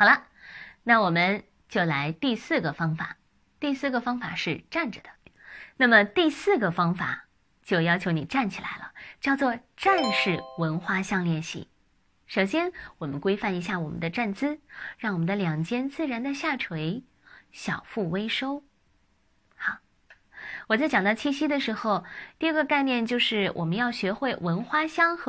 好了，那我们就来第四个方法。第四个方法是站着的，那么第四个方法就要求你站起来了，叫做站式闻花香练习。首先我们规范一下我们的站姿，让我们的两肩自然的下垂，小腹微收。好，我在讲到气息的时候，第二个概念就是我们要学会闻花香和。